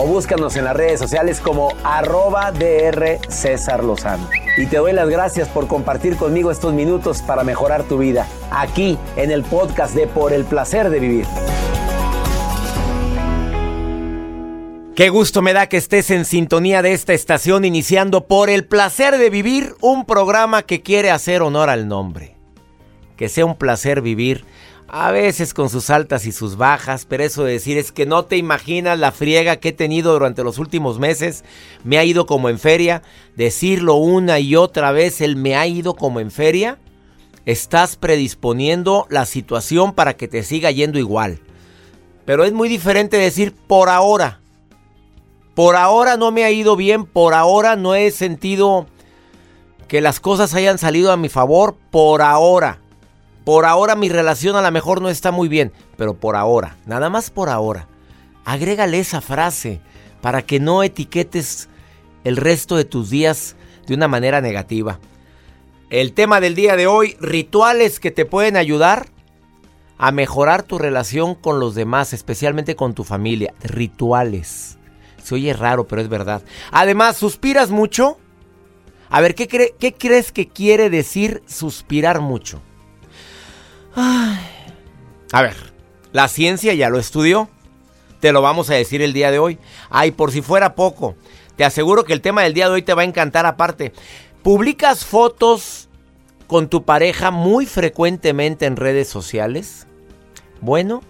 o búscanos en las redes sociales como arroba DR César Lozano. Y te doy las gracias por compartir conmigo estos minutos para mejorar tu vida, aquí en el podcast de Por el Placer de Vivir. Qué gusto me da que estés en sintonía de esta estación iniciando por el placer de vivir un programa que quiere hacer honor al nombre. Que sea un placer vivir, a veces con sus altas y sus bajas, pero eso de decir es que no te imaginas la friega que he tenido durante los últimos meses, me ha ido como en feria, decirlo una y otra vez, el me ha ido como en feria, estás predisponiendo la situación para que te siga yendo igual. Pero es muy diferente decir por ahora. Por ahora no me ha ido bien, por ahora no he sentido que las cosas hayan salido a mi favor, por ahora. Por ahora mi relación a lo mejor no está muy bien, pero por ahora, nada más por ahora. Agrégale esa frase para que no etiquetes el resto de tus días de una manera negativa. El tema del día de hoy, rituales que te pueden ayudar a mejorar tu relación con los demás, especialmente con tu familia. Rituales. Se oye raro, pero es verdad. Además, ¿suspiras mucho? A ver, ¿qué, qué crees que quiere decir suspirar mucho? A ver, la ciencia ya lo estudió. Te lo vamos a decir el día de hoy. Ay, por si fuera poco. Te aseguro que el tema del día de hoy te va a encantar aparte. ¿Publicas fotos con tu pareja muy frecuentemente en redes sociales? ¿Bueno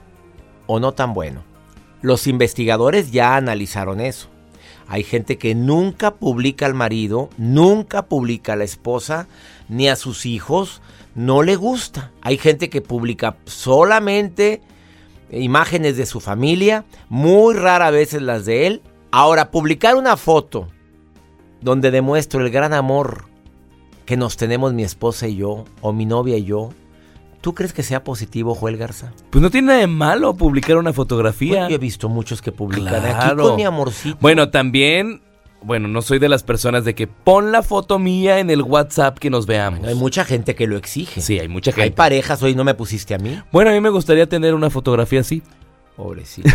o no tan bueno? Los investigadores ya analizaron eso. Hay gente que nunca publica al marido, nunca publica a la esposa, ni a sus hijos, no le gusta. Hay gente que publica solamente imágenes de su familia, muy rara veces las de él. Ahora, publicar una foto donde demuestro el gran amor que nos tenemos mi esposa y yo, o mi novia y yo, ¿Tú crees que sea positivo, Joel Garza? Pues no tiene nada de malo publicar una fotografía. yo he visto muchos que publican aquí con mi amorcito. Bueno, también, bueno, no soy de las personas de que pon la foto mía en el WhatsApp que nos veamos. hay mucha gente que lo exige. Sí, hay mucha gente. Hay parejas, hoy no me pusiste a mí. Bueno, a mí me gustaría tener una fotografía así. Pobrecito.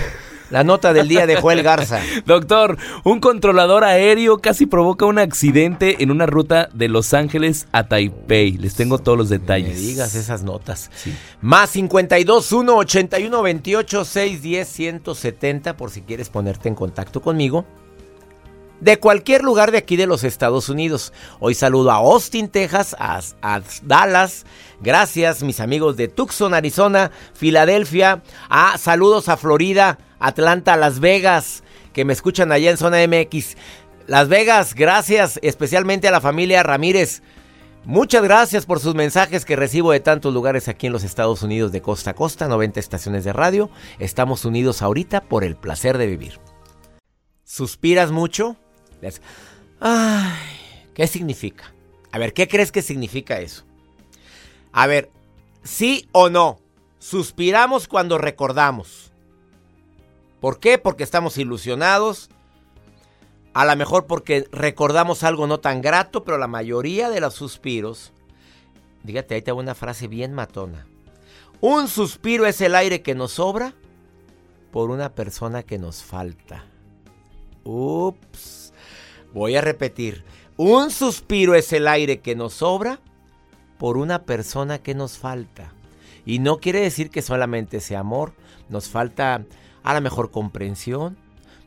La nota del día de Joel Garza. Doctor, un controlador aéreo casi provoca un accidente en una ruta de Los Ángeles a Taipei. Les tengo todos los detalles. Me digas esas notas. Más 52 1 81 28 610 170 por si quieres ponerte en contacto conmigo de cualquier lugar de aquí de los Estados Unidos. Hoy saludo a Austin, Texas, a, Dallas. Gracias, mis amigos de Tucson, Arizona, Filadelfia. A saludos a Florida, Atlanta, Las Vegas, que me escuchan allá en zona MX. Las Vegas, gracias especialmente a la familia Ramírez. Muchas gracias por sus mensajes que recibo de tantos lugares aquí en los Estados Unidos de costa a costa, 90 estaciones de radio. Estamos unidos ahorita por el placer de vivir. ¿Suspiras mucho? ¿Qué significa? A ver, ¿qué crees que significa eso? A ver, sí o no, suspiramos cuando recordamos. ¿Por qué? Porque estamos ilusionados. A lo mejor porque recordamos algo no tan grato, pero la mayoría de los suspiros, dígate, ahí te una frase bien matona. Un suspiro es el aire que nos sobra por una persona que nos falta. Ups. Voy a repetir, un suspiro es el aire que nos sobra por una persona que nos falta. Y no quiere decir que solamente sea amor, nos falta a la mejor comprensión,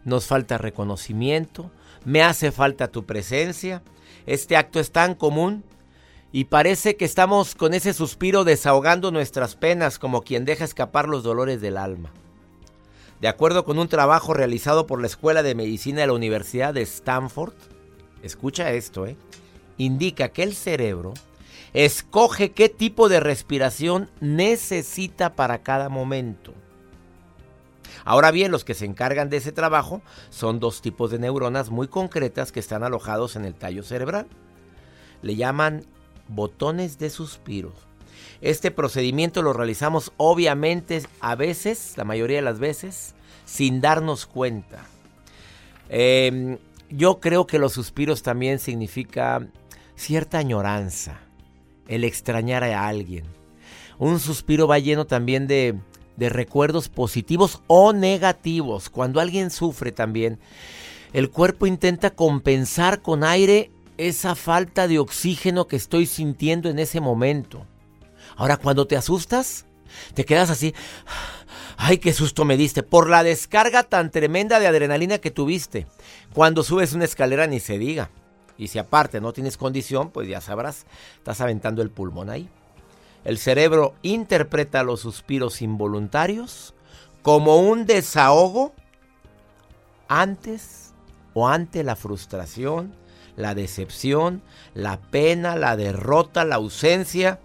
nos falta reconocimiento, me hace falta tu presencia. Este acto es tan común y parece que estamos con ese suspiro desahogando nuestras penas como quien deja escapar los dolores del alma. De acuerdo con un trabajo realizado por la Escuela de Medicina de la Universidad de Stanford, escucha esto, ¿eh? indica que el cerebro escoge qué tipo de respiración necesita para cada momento. Ahora bien, los que se encargan de ese trabajo son dos tipos de neuronas muy concretas que están alojados en el tallo cerebral. Le llaman botones de suspiro. Este procedimiento lo realizamos obviamente a veces, la mayoría de las veces, sin darnos cuenta. Em, yo creo que los suspiros también significa cierta añoranza, el extrañar a alguien. Un suspiro va lleno también de, de recuerdos positivos o negativos. Cuando alguien sufre también, el cuerpo intenta compensar con aire esa falta de oxígeno que estoy sintiendo en ese momento. Ahora, cuando te asustas, te quedas así. Ay, qué susto me diste por la descarga tan tremenda de adrenalina que tuviste. Cuando subes una escalera ni se diga. Y si aparte no tienes condición, pues ya sabrás, estás aventando el pulmón ahí. El cerebro interpreta los suspiros involuntarios como un desahogo antes o ante la frustración, la decepción, la pena, la derrota, la ausencia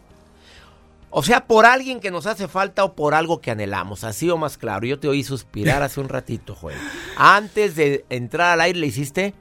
o sea, por alguien que nos hace falta o por algo que anhelamos. Así o más claro. Yo te oí suspirar hace un ratito, Joel. Antes de entrar al aire, ¿le hiciste?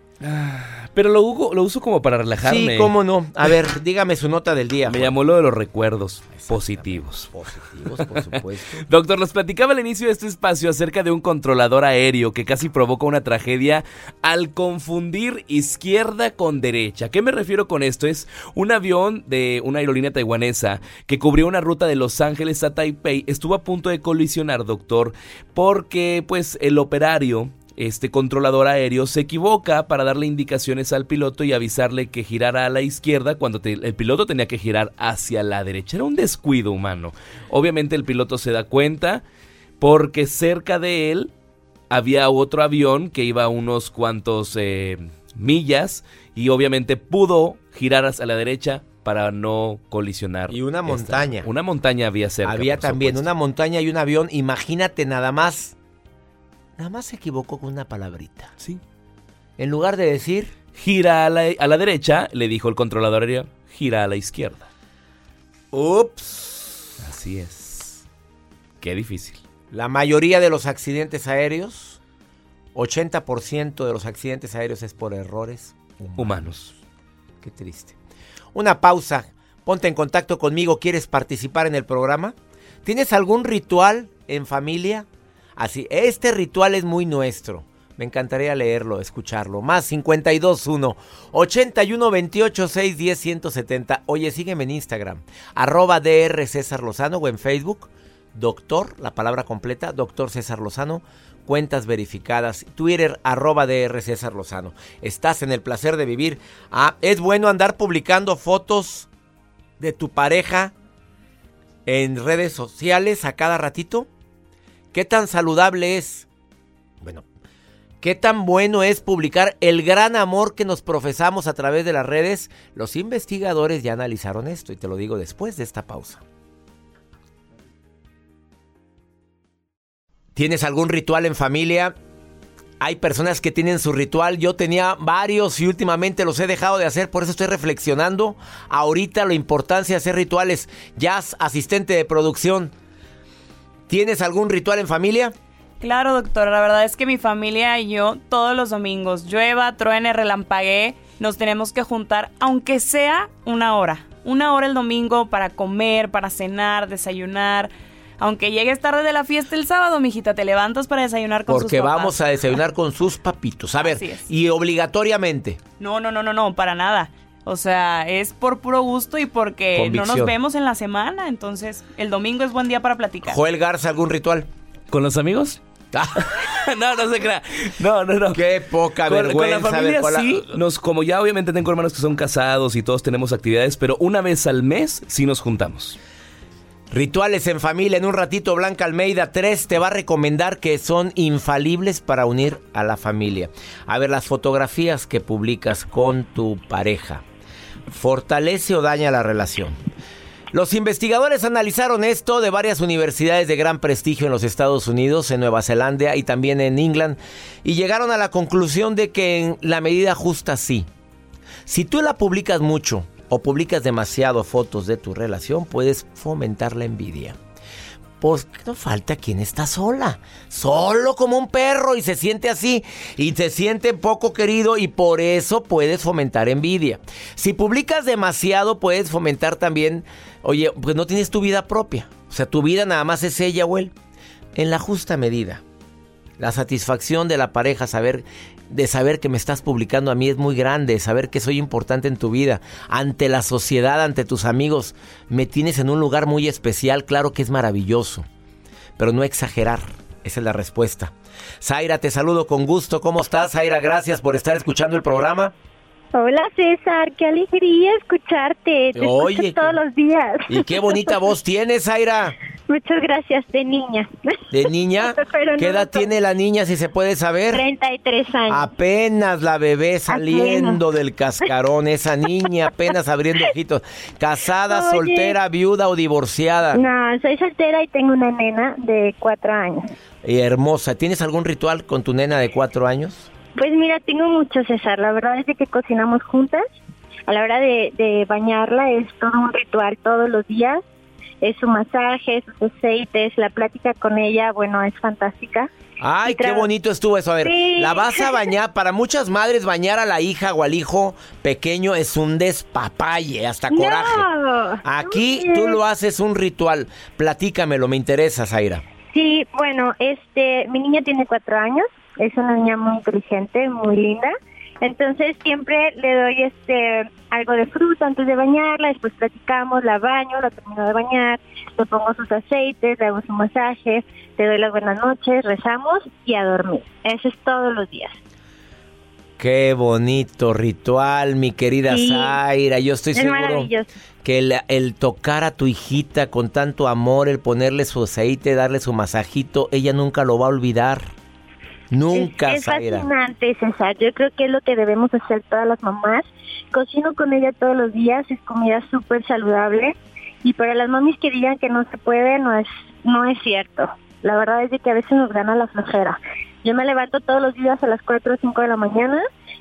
Pero lo, lo uso como para relajarme. Sí, cómo no. A ver, dígame su nota del día. Me llamó lo de los recuerdos positivos. Positivos, por supuesto. Doctor, nos platicaba al inicio de este espacio acerca de un controlador aéreo que casi provoca una tragedia al confundir izquierda con derecha. ¿Qué me refiero con esto? Es un avión de una aerolínea taiwanesa que cubrió una ruta de Los Ángeles a Taipei. Estuvo a punto de colisionar, doctor, porque pues el operario este controlador aéreo se equivoca para darle indicaciones al piloto y avisarle que girara a la izquierda cuando el piloto tenía que girar hacia la derecha. Era un descuido humano. Obviamente el piloto se da cuenta porque cerca de él había otro avión que iba a unos cuantos eh, millas y obviamente pudo girar hacia la derecha para no colisionar. Y una montaña. una montaña había cerca. Había también una montaña y un avión. Imagínate nada más Nada más se equivocó con una palabrita. Sí. En lugar de decir... Gira a la, derecha, le dijo el controlador aéreo, gira a la izquierda. Ups. Así es. Qué difícil. La mayoría de los accidentes aéreos, 80% de los accidentes aéreos es por errores humanos. humanos. Qué triste. Una pausa. Ponte en contacto conmigo. ¿Quieres participar en el programa? ¿Tienes algún ritual en familia? Así, este ritual es muy nuestro. Me encantaría leerlo, escucharlo. Más 521 81 28 610 170. Oye, sígueme en Instagram. Arroba DR César Lozano o en Facebook. Doctor, la palabra completa, Doctor César Lozano. Cuentas verificadas. Twitter, arroba DR César Lozano. Estás en el placer de vivir. Ah, es bueno andar publicando fotos de tu pareja en redes sociales a cada ratito. ¿Qué tan saludable es? Bueno, ¿qué tan bueno es publicar el gran amor que nos profesamos a través de las redes? Los investigadores ya analizaron esto y te lo digo después de esta pausa. ¿Tienes algún ritual en familia? Hay personas que tienen su ritual, yo tenía varios y últimamente los he dejado de hacer, por eso estoy reflexionando ahorita la importancia de hacer rituales. Jazz, asistente de producción, ¿Tienes algún ritual en familia? Claro, doctor. La verdad es que mi familia y yo todos los domingos, llueva, truene, relampaguee, nos tenemos que juntar, aunque sea una hora. Una hora el domingo para comer, para cenar, desayunar. Aunque llegues tarde de la fiesta el sábado, mijita, te levantas para desayunar con Porque sus Porque vamos a desayunar con sus papitos. A ver, y obligatoriamente. No, no, no, no, no, para nada. O sea, es por puro gusto y porque no nos vemos en la semana. Entonces, el domingo es buen día para platicar. Joel Garza, ¿algún ritual? ¿Con los amigos? no, no se crea. No, no, no. Qué poca vergüenza. Con la familia sí. Nos, como ya obviamente tengo hermanos que son casados y todos tenemos actividades, pero una vez al mes sí nos juntamos. Rituales en familia. En un ratito, Blanca Almeida 3 te va a recomendar que son infalibles para unir a la familia. A ver, las fotografías que publicas con tu pareja fortalece o daña la relación. Los investigadores analizaron esto de varias universidades de gran prestigio en los Estados Unidos, en Nueva Zelanda y también en England, y llegaron a la conclusión de que en la medida justa sí. Si tú la publicas mucho o publicas demasiado fotos de tu relación, puedes fomentar la envidia. Pues no falta quien está sola, solo como un perro y se siente así y se siente poco querido y por eso puedes fomentar envidia. Si publicas demasiado puedes fomentar también, oye, pues no tienes tu vida propia, o sea, tu vida nada más es ella o él, en la justa medida. La satisfacción de la pareja, saber de saber que me estás publicando a mí es muy grande, saber que soy importante en tu vida, ante la sociedad, ante tus amigos, me tienes en un lugar muy especial, claro que es maravilloso, pero no exagerar, esa es la respuesta. Zaira, te saludo con gusto, ¿cómo estás? Zaira, gracias por estar escuchando el programa. Hola César, qué alegría escucharte, te Oye, todos los días. Y qué bonita voz tienes, Zaira. Muchas gracias, de niña. ¿De niña? ¿Qué edad tiene la niña, si se puede saber? 33 años. Apenas la bebé saliendo del cascarón, esa niña apenas abriendo ojitos. ¿Casada, soltera, viuda o divorciada? No, soy soltera y tengo una nena de cuatro años. Y hermosa. ¿Tienes algún ritual con tu nena de cuatro años? Pues mira, tengo mucho, César. La verdad es que cocinamos juntas. A la hora de, de bañarla es todo un ritual todos los días es su masaje, sus aceites, la plática con ella, bueno, es fantástica. Ay, qué bonito estuvo eso. A ver, la vas a bañar. Para muchas madres, bañar a la hija o al hijo pequeño es un despapalle, hasta coraje. Aquí tú lo haces un ritual. Platícamelo, me interesa, Zaira. Sí, bueno, este, mi niña tiene cuatro años. Es una niña muy inteligente, muy linda. Entonces siempre le doy este algo de fruta antes de bañarla, después platicamos, la baño, la termino de bañar, le pongo sus aceites, le hago su masaje, le doy las buenas noches, rezamos y a dormir. Eso es todos los días. Qué bonito ritual, mi querida Zaira. Yo estoy seguro que el, el, tocar a tu hijita con tanto amor, el ponerle su aceite, darle su masajito, ella nunca lo va a olvidar. Nunca, Es, fascinante, César. Yo creo que es lo que debemos hacer todas las mamás. Cocino con ella todos los días, es comida súper saludable. Y para las mamis que digan que no se puede, no es, no es cierto. La verdad es de que a veces nos gana la flojera. Yo me levanto todos los días a las 4 o 5 de la mañana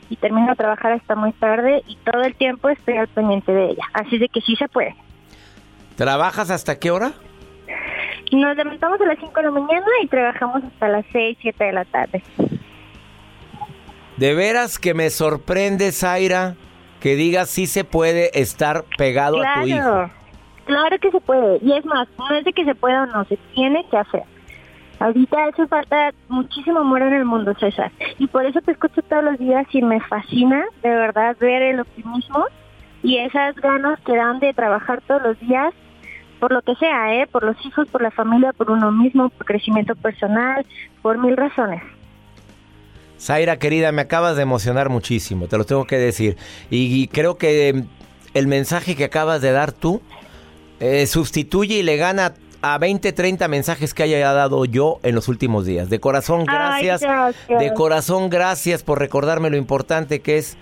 y termino de trabajar hasta muy tarde y todo el tiempo estoy al pendiente de ella. Así de que sí se puede. ¿Trabajas hasta qué hora? Nos levantamos a las 5 de la mañana y trabajamos hasta las 6, 7 de la tarde. De veras que me sorprende, Zaira, que digas si se puede estar pegado a tu hijo. Claro que se puede. Y es más, no es de que se pueda o no, se tiene que hacer. Ahorita hace falta muchísimo amor en el mundo, César. Y por eso te escucho todos los días y me fascina, de verdad, ver el optimismo y esas ganas que dan de trabajar todos los días por lo que sea, ¿eh? por los hijos, por la familia, por uno mismo, por crecimiento personal, por mil razones. Zaira, querida, me acabas de emocionar muchísimo, te lo tengo que decir. Y, creo que el mensaje que acabas de dar tú eh, sustituye y le gana a 20, 30 mensajes que haya dado yo en los últimos días. De corazón, gracias. De corazón, gracias por recordarme lo importante que es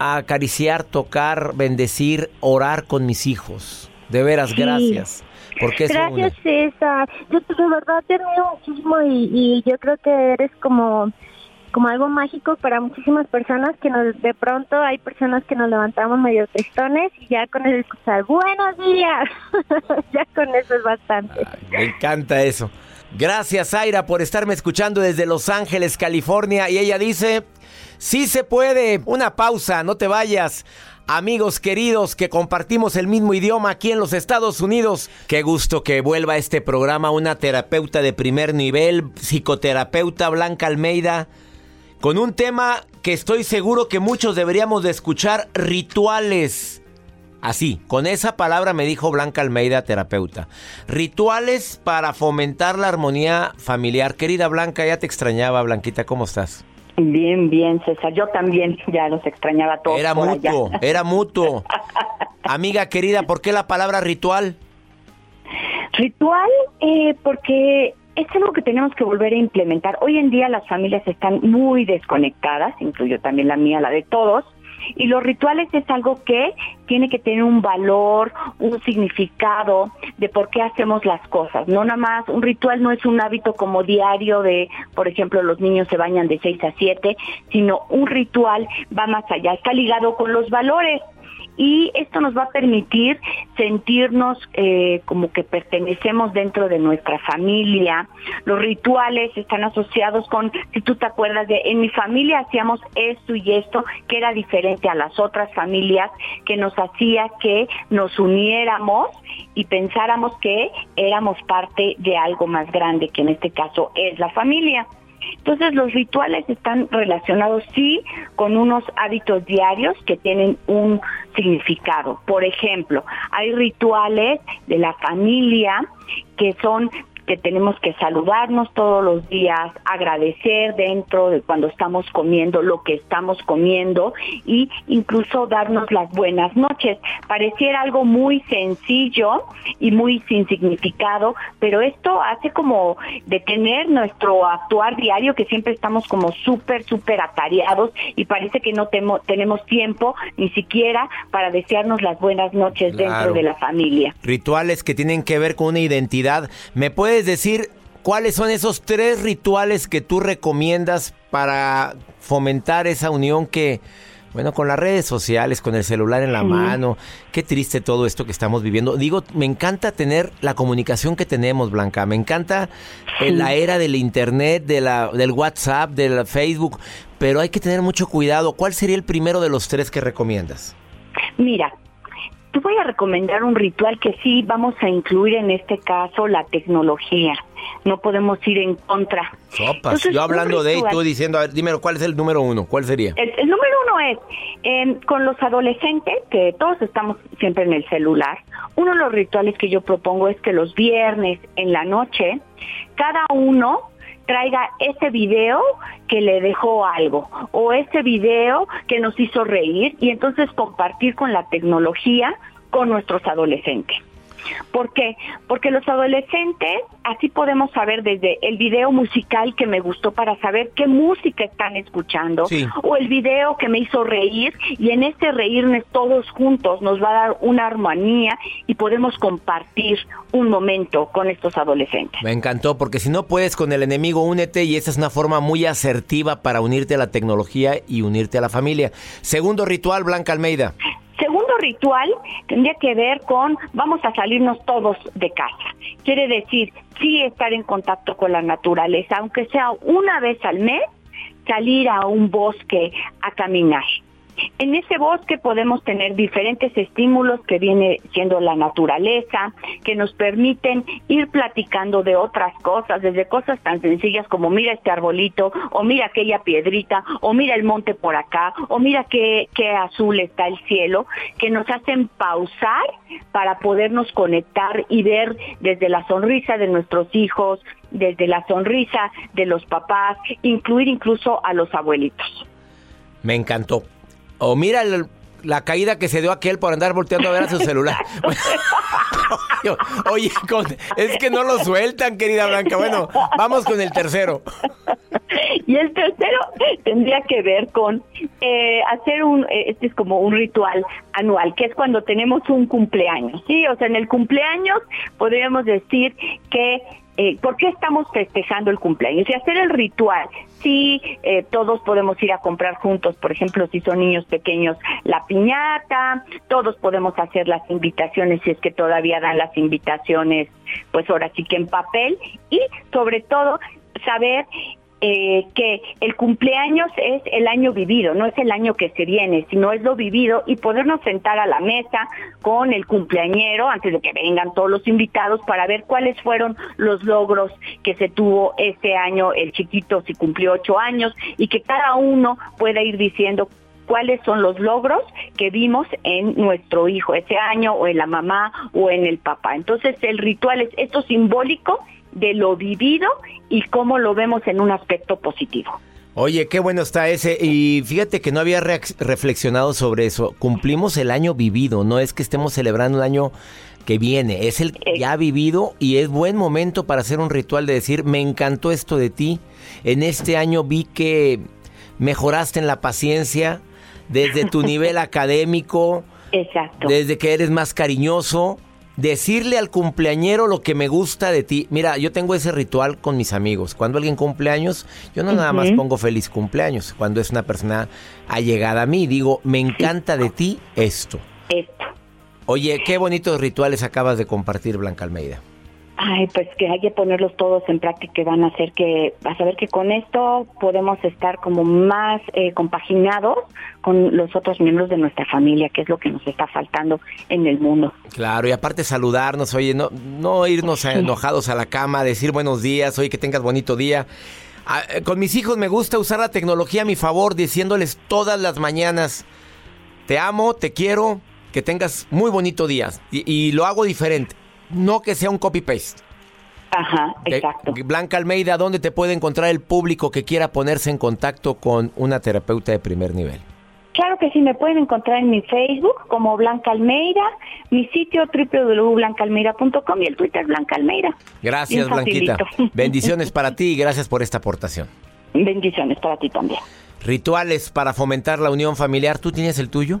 acariciar, tocar, bendecir, orar con mis hijos. De veras, gracias. Porque gracias, César. Yo de verdad te admiro muchísimo y, yo creo que eres como como algo mágico para muchísimas personas que nos de pronto hay personas que nos levantamos medio tristones y ya con eso escuchar buenos días ya con eso es bastante me encanta eso gracias Zaira por estarme escuchando desde Los Ángeles California y ella dice sí se puede una pausa no te vayas amigos queridos que compartimos el mismo idioma aquí en los Estados Unidos. Qué gusto que vuelva a este programa una terapeuta de primer nivel, psicoterapeuta Blanca Almeida, con un tema que estoy seguro que muchos deberíamos de escuchar, rituales. Así, con esa palabra me dijo Blanca Almeida, terapeuta. Rituales para fomentar la armonía familiar. Querida Blanca, ya te extrañaba, Blanquita, ¿cómo estás? Bien, bien, César. Yo también ya los extrañaba todos. Era mutuo, era mutuo. Amiga querida, ¿por qué la palabra ritual? Ritual, eh, porque es algo que tenemos que volver a implementar. Hoy en día las familias están muy desconectadas, incluyo también la mía, la de todos, y los rituales es algo que tiene que tener un valor, un significado de por qué hacemos las cosas. No nada más, un ritual no es un hábito como diario de, por ejemplo, los niños se bañan de 6 a 7, sino un ritual va más allá, está ligado con los valores y esto nos va a permitir sentirnos eh, como que pertenecemos dentro de nuestra familia. Los rituales están asociados con, si tú te acuerdas de, en mi familia hacíamos esto y esto, que era diferente a las otras familias, que nos hacía que nos uniéramos y pensáramos que éramos parte de algo más grande, que en este caso es la familia. Entonces los rituales están relacionados sí con unos hábitos diarios que tienen un significado. Por ejemplo, hay rituales de la familia que son que tenemos que saludarnos todos los días, agradecer dentro de cuando estamos comiendo lo que estamos comiendo y incluso darnos las buenas noches. Pareciera algo muy sencillo y muy sin significado, pero esto hace como detener nuestro actuar diario que siempre estamos como súper, súper atareados y parece que no tenemos tiempo ni siquiera para desearnos las buenas noches dentro de la familia. Rituales que tienen que ver con una identidad. ¿Me puede puedes decir cuáles son esos tres rituales que tú recomiendas para fomentar esa unión que, bueno, con las redes sociales, con el celular en la mano, qué triste todo esto que estamos viviendo. Digo, me encanta tener la comunicación que tenemos, Blanca, me encanta la era del internet, de la, del WhatsApp, del Facebook, pero hay que tener mucho cuidado. ¿Cuál sería el primero de los tres que recomiendas? Mira, te voy a recomendar un ritual que sí vamos a incluir en este caso la tecnología. No podemos ir en contra. Sopas, yo hablando de y tú diciendo, a ver, dime, ¿cuál es el número uno? ¿Cuál sería? El, número uno es, em, con los adolescentes, que todos estamos siempre en el celular, uno de los rituales que yo propongo es que los viernes en la noche, cada uno traiga ese video que le dejó algo o ese video que nos hizo reír y entonces compartir con la tecnología con nuestros adolescentes. ¿Por qué? Porque los adolescentes, así podemos saber desde el video musical que me gustó para saber qué música están escuchando, o el video que me hizo reír, y en este reírnos todos juntos nos va a dar una armonía y podemos compartir un momento con estos adolescentes. Me encantó, porque si no puedes con el enemigo, únete, y esa es una forma muy asertiva para unirte a la tecnología y unirte a la familia. Segundo ritual, Blanca Almeida. Ritual tendría que ver con vamos a salirnos todos de casa. Quiere decir, sí estar en contacto con la naturaleza, aunque sea una vez al mes, salir a un bosque a caminar. En ese bosque podemos tener diferentes estímulos que viene siendo la naturaleza, que nos permiten ir platicando de otras cosas, desde cosas tan sencillas como mira este arbolito, o mira aquella piedrita, o mira el monte por acá, o mira qué, qué azul está el cielo, que nos hacen pausar para podernos conectar y ver desde la sonrisa de nuestros hijos, desde la sonrisa de los papás, incluir incluso a los abuelitos. Me encantó. O mira la caída que se dio aquel por andar volteando a ver a su celular. Oye, es que no lo sueltan, querida Blanca. Bueno, vamos con el tercero. Y el tercero tendría que ver con eh, hacer un, eh, este es como un ritual anual, que es cuando tenemos un cumpleaños, ¿sí? O sea, en el cumpleaños podríamos decir que eh, ¿por qué estamos festejando el cumpleaños? Y hacer el ritual. Sí, eh, todos podemos ir a comprar juntos, por ejemplo, si son niños pequeños, la piñata, todos podemos hacer las invitaciones si es que todavía dan las invitaciones, pues ahora sí que en papel y sobre todo saber eh, que el cumpleaños es el año vivido, no es el año que se viene, sino es lo vivido y podernos sentar a la mesa con el cumpleañero antes de que vengan todos los invitados para ver cuáles fueron los logros que se tuvo este año, el chiquito si cumplió ocho años y que cada uno pueda ir diciendo cuáles son los logros que vimos en nuestro hijo ese año o en la mamá o en el papá. Entonces el ritual es esto simbólico de lo vivido y cómo lo vemos en un aspecto positivo. Oye, qué bueno está ese. Y fíjate que no había reflexionado sobre eso. Cumplimos el año vivido, no es que estemos celebrando un año que viene, es el eh. ya vivido y es buen momento para hacer un ritual de decir, me encantó esto de ti. En este año vi que mejoraste en la paciencia desde tu nivel académico. Exacto. Desde que eres más cariñoso decirle al cumpleañero lo que me gusta de ti. Mira, yo tengo ese ritual con mis amigos. Cuando alguien cumpleaños, yo no nada más pongo feliz cumpleaños. Cuando es una persona allegada a mí, digo, me encanta de ti esto. esto. Oye, qué bonitos rituales acabas de compartir, Blanca Almeida. Ay, pues que hay que ponerlos todos en práctica y van a hacer que, vas a ver que con esto podemos estar como más eh, compaginados con los otros miembros de nuestra familia, que es lo que nos está faltando en el mundo. Claro, y aparte saludarnos, oye, no, no irnos enojados a la cama, decir buenos días, oye, que tengas bonito día. Ah, eh, con mis hijos me gusta usar la tecnología a mi favor, diciéndoles todas las mañanas, te amo, te quiero, que tengas muy bonito día. y lo hago diferente no que sea un copy-paste. Ajá, exacto. Blanca Almeida, ¿dónde te puede encontrar el público que quiera ponerse en contacto con una terapeuta de primer nivel? Claro que sí, me pueden encontrar en mi Facebook como Blanca Almeida, mi sitio www.blancaalmeida.com y el Twitter Blanca Almeida. Gracias, Blanquita. Bendiciones para ti y gracias por esta aportación. Bendiciones para ti también. Rituales para fomentar la unión familiar, ¿tú tienes el tuyo?